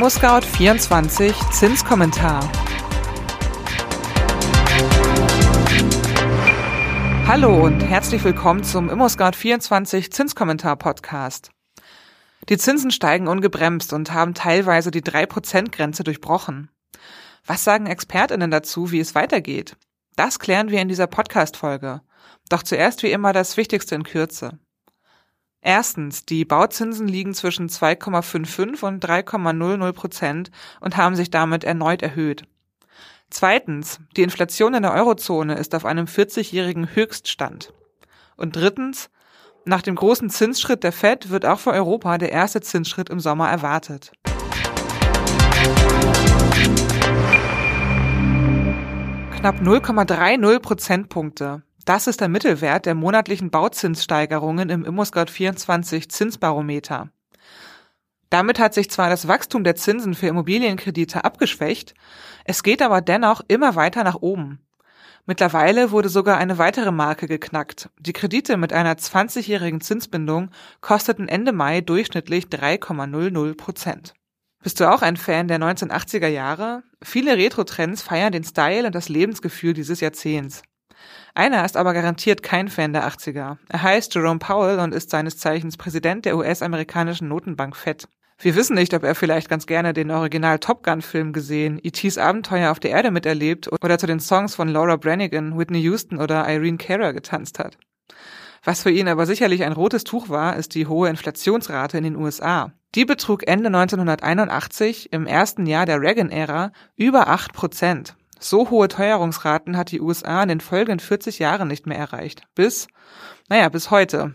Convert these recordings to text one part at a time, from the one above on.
ImmoScout24 Zinskommentar. Hallo und herzlich willkommen zum ImmoScout24 Zinskommentar Podcast. Die Zinsen steigen ungebremst und haben teilweise die 3%-Grenze durchbrochen. Was sagen ExpertInnen dazu, wie es weitergeht? Das klären wir in dieser Podcast-Folge. Doch zuerst wie immer das Wichtigste in Kürze. Erstens, die Bauzinsen liegen zwischen 2,55 und 3,00 Prozent und haben sich damit erneut erhöht. Zweitens, die Inflation in der Eurozone ist auf einem 40-jährigen Höchststand. Und drittens, nach dem großen Zinsschritt der Fed wird auch für Europa der erste Zinsschritt im Sommer erwartet. Knapp 0,30 Prozentpunkte. Das ist der Mittelwert der monatlichen Bauzinssteigerungen im ImmoScout24 Zinsbarometer. Damit hat sich zwar das Wachstum der Zinsen für Immobilienkredite abgeschwächt, es geht aber dennoch immer weiter nach oben. Mittlerweile wurde sogar eine weitere Marke geknackt. Die Kredite mit einer 20-jährigen Zinsbindung kosteten Ende Mai durchschnittlich 3,00 Prozent. Bist du auch ein Fan der 1980er Jahre? Viele Retro-Trends feiern den Style und das Lebensgefühl dieses Jahrzehnts. Einer ist aber garantiert kein Fan der 80er. Er heißt Jerome Powell und ist seines Zeichens Präsident der US-amerikanischen Notenbank Fed. Wir wissen nicht, ob er vielleicht ganz gerne den Original Top Gun Film gesehen, E.T.s Abenteuer auf der Erde miterlebt oder zu den Songs von Laura Branigan, Whitney Houston oder Irene Cara getanzt hat. Was für ihn aber sicherlich ein rotes Tuch war, ist die hohe Inflationsrate in den USA. Die betrug Ende 1981, im ersten Jahr der Reagan-Ära, über 8 Prozent. So hohe Teuerungsraten hat die USA in den folgenden 40 Jahren nicht mehr erreicht. Bis, naja, bis heute.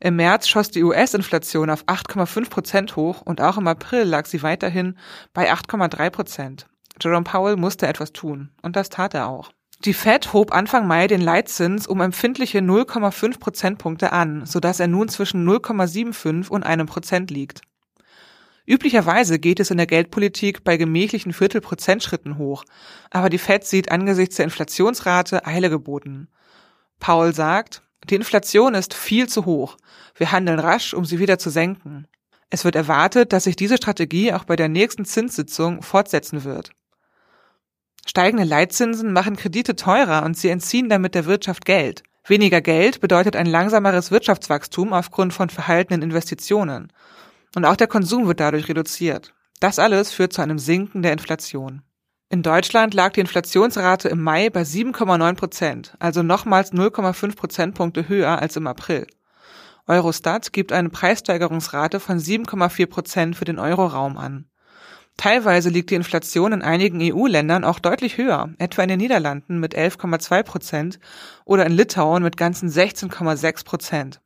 Im März schoss die US-Inflation auf 8,5 Prozent hoch und auch im April lag sie weiterhin bei 8,3 Prozent. Jerome Powell musste etwas tun und das tat er auch. Die Fed hob Anfang Mai den Leitzins um empfindliche 0,5 Prozentpunkte an, sodass er nun zwischen 0,75 und einem Prozent liegt. Üblicherweise geht es in der Geldpolitik bei gemächlichen Viertelprozentschritten hoch, aber die Fed sieht angesichts der Inflationsrate Eile geboten. Paul sagt, die Inflation ist viel zu hoch. Wir handeln rasch, um sie wieder zu senken. Es wird erwartet, dass sich diese Strategie auch bei der nächsten Zinssitzung fortsetzen wird. Steigende Leitzinsen machen Kredite teurer und sie entziehen damit der Wirtschaft Geld. Weniger Geld bedeutet ein langsameres Wirtschaftswachstum aufgrund von verhaltenen Investitionen. Und auch der Konsum wird dadurch reduziert. Das alles führt zu einem Sinken der Inflation. In Deutschland lag die Inflationsrate im Mai bei 7,9 Prozent, also nochmals 0,5 Prozentpunkte höher als im April. Eurostat gibt eine Preissteigerungsrate von 7,4 Prozent für den Euroraum an. Teilweise liegt die Inflation in einigen EU-Ländern auch deutlich höher, etwa in den Niederlanden mit 11,2 Prozent oder in Litauen mit ganzen 16,6 Prozent.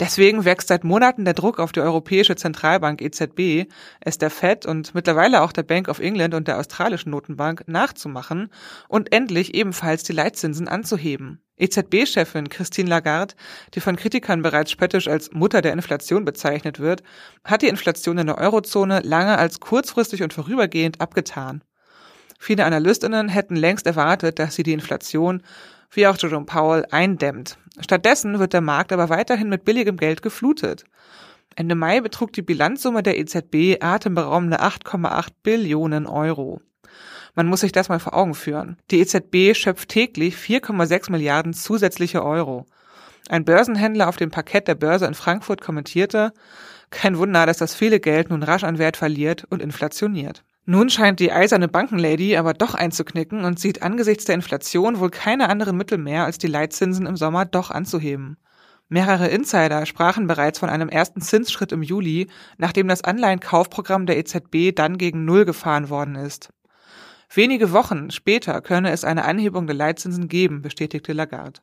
Deswegen wächst seit Monaten der Druck auf die Europäische Zentralbank EZB, es der Fed und mittlerweile auch der Bank of England und der australischen Notenbank nachzumachen und endlich ebenfalls die Leitzinsen anzuheben. EZB-Chefin Christine Lagarde, die von Kritikern bereits spöttisch als Mutter der Inflation bezeichnet wird, hat die Inflation in der Eurozone lange als kurzfristig und vorübergehend abgetan. Viele Analystinnen hätten längst erwartet, dass sie die Inflation wie auch Jerome Powell, eindämmt. Stattdessen wird der Markt aber weiterhin mit billigem Geld geflutet. Ende Mai betrug die Bilanzsumme der EZB atemberaubende 8,8 Billionen Euro. Man muss sich das mal vor Augen führen. Die EZB schöpft täglich 4,6 Milliarden zusätzliche Euro. Ein Börsenhändler auf dem Parkett der Börse in Frankfurt kommentierte, kein Wunder, dass das viele Geld nun rasch an Wert verliert und inflationiert. Nun scheint die eiserne Bankenlady aber doch einzuknicken und sieht angesichts der Inflation wohl keine anderen Mittel mehr, als die Leitzinsen im Sommer doch anzuheben. Mehrere Insider sprachen bereits von einem ersten Zinsschritt im Juli, nachdem das Anleihenkaufprogramm der EZB dann gegen Null gefahren worden ist. Wenige Wochen später könne es eine Anhebung der Leitzinsen geben, bestätigte Lagarde.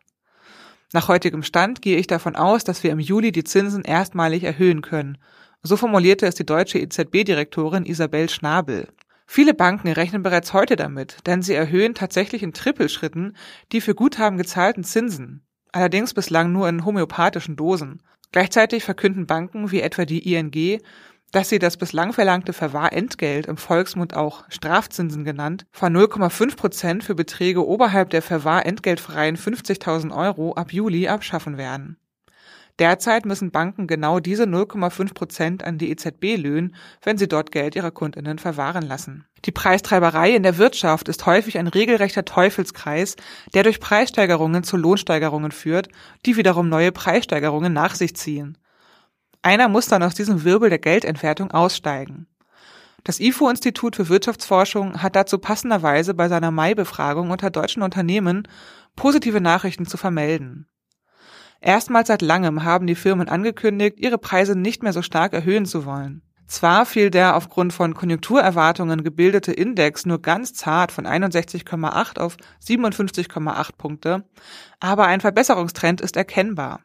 Nach heutigem Stand gehe ich davon aus, dass wir im Juli die Zinsen erstmalig erhöhen können so formulierte es die deutsche EZB-Direktorin Isabel Schnabel. Viele Banken rechnen bereits heute damit, denn sie erhöhen tatsächlich in Trippelschritten die für Guthaben gezahlten Zinsen, allerdings bislang nur in homöopathischen Dosen. Gleichzeitig verkünden Banken wie etwa die ING, dass sie das bislang verlangte Verwahrentgelt, im Volksmund auch Strafzinsen genannt, von 0,5 Prozent für Beträge oberhalb der verwahrentgeltfreien 50.000 Euro ab Juli abschaffen werden. Derzeit müssen Banken genau diese 0,5 Prozent an die EZB löhnen, wenn sie dort Geld ihrer Kundinnen verwahren lassen. Die Preistreiberei in der Wirtschaft ist häufig ein regelrechter Teufelskreis, der durch Preissteigerungen zu Lohnsteigerungen führt, die wiederum neue Preissteigerungen nach sich ziehen. Einer muss dann aus diesem Wirbel der Geldentwertung aussteigen. Das IFO-Institut für Wirtschaftsforschung hat dazu passenderweise bei seiner Mai-Befragung unter deutschen Unternehmen positive Nachrichten zu vermelden. Erstmals seit langem haben die Firmen angekündigt, ihre Preise nicht mehr so stark erhöhen zu wollen. Zwar fiel der aufgrund von Konjunkturerwartungen gebildete Index nur ganz zart von 61,8 auf 57,8 Punkte, aber ein Verbesserungstrend ist erkennbar.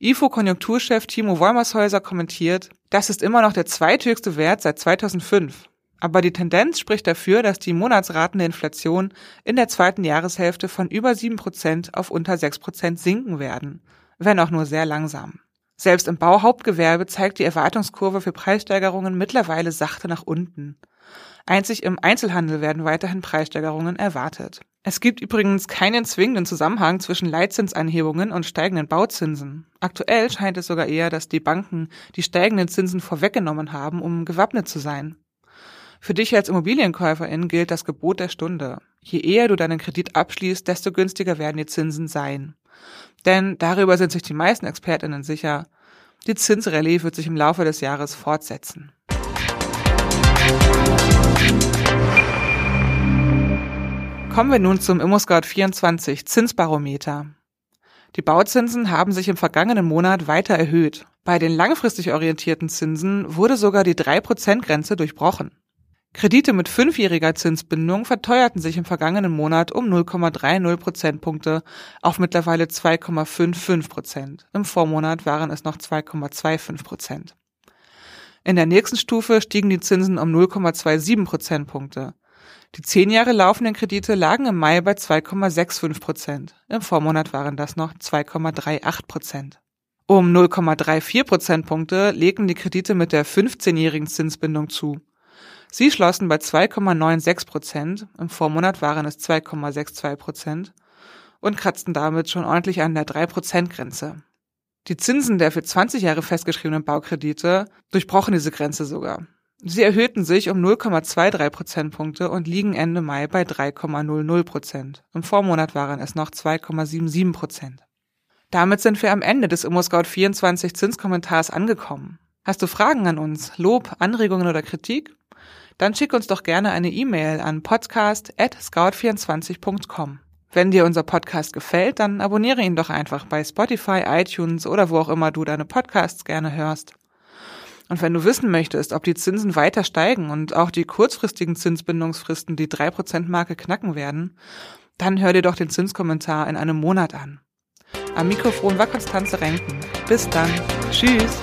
IFO-Konjunkturchef Timo Wolmershäuser kommentiert, das ist immer noch der zweithöchste Wert seit 2005. Aber die Tendenz spricht dafür, dass die Monatsraten der Inflation in der zweiten Jahreshälfte von über 7% auf unter 6% sinken werden wenn auch nur sehr langsam. Selbst im Bauhauptgewerbe zeigt die Erwartungskurve für Preissteigerungen mittlerweile sachte nach unten. Einzig im Einzelhandel werden weiterhin Preissteigerungen erwartet. Es gibt übrigens keinen zwingenden Zusammenhang zwischen Leitzinsanhebungen und steigenden Bauzinsen. Aktuell scheint es sogar eher, dass die Banken die steigenden Zinsen vorweggenommen haben, um gewappnet zu sein. Für dich als Immobilienkäuferin gilt das Gebot der Stunde. Je eher du deinen Kredit abschließt, desto günstiger werden die Zinsen sein. Denn darüber sind sich die meisten Expertinnen sicher, die Zinsrallye wird sich im Laufe des Jahres fortsetzen. Kommen wir nun zum ImmoScout24 Zinsbarometer. Die Bauzinsen haben sich im vergangenen Monat weiter erhöht. Bei den langfristig orientierten Zinsen wurde sogar die 3%-Grenze durchbrochen. Kredite mit fünfjähriger Zinsbindung verteuerten sich im vergangenen Monat um 0,30 Prozentpunkte auf mittlerweile 2,55 Prozent. Im Vormonat waren es noch 2,25 Prozent. In der nächsten Stufe stiegen die Zinsen um 0,27 Prozentpunkte. Die zehn Jahre laufenden Kredite lagen im Mai bei 2,65 Prozent. Im Vormonat waren das noch 2,38 Prozent. Um 0,34 Prozentpunkte legten die Kredite mit der 15-jährigen Zinsbindung zu. Sie schlossen bei 2,96 Prozent, im Vormonat waren es 2,62 Prozent und kratzten damit schon ordentlich an der 3-Prozent-Grenze. Die Zinsen der für 20 Jahre festgeschriebenen Baukredite durchbrochen diese Grenze sogar. Sie erhöhten sich um 0,23 Prozentpunkte und liegen Ende Mai bei 3,00 Prozent. Im Vormonat waren es noch 2,77 Prozent. Damit sind wir am Ende des ImmoScout24 Zinskommentars angekommen. Hast du Fragen an uns, Lob, Anregungen oder Kritik? Dann schick uns doch gerne eine E-Mail an podcast@scout24.com. Wenn dir unser Podcast gefällt, dann abonniere ihn doch einfach bei Spotify, iTunes oder wo auch immer du deine Podcasts gerne hörst. Und wenn du wissen möchtest, ob die Zinsen weiter steigen und auch die kurzfristigen Zinsbindungsfristen die 3%-Marke knacken werden, dann hör dir doch den Zinskommentar in einem Monat an. Am Mikrofon war Konstanze Renken. Bis dann. Tschüss.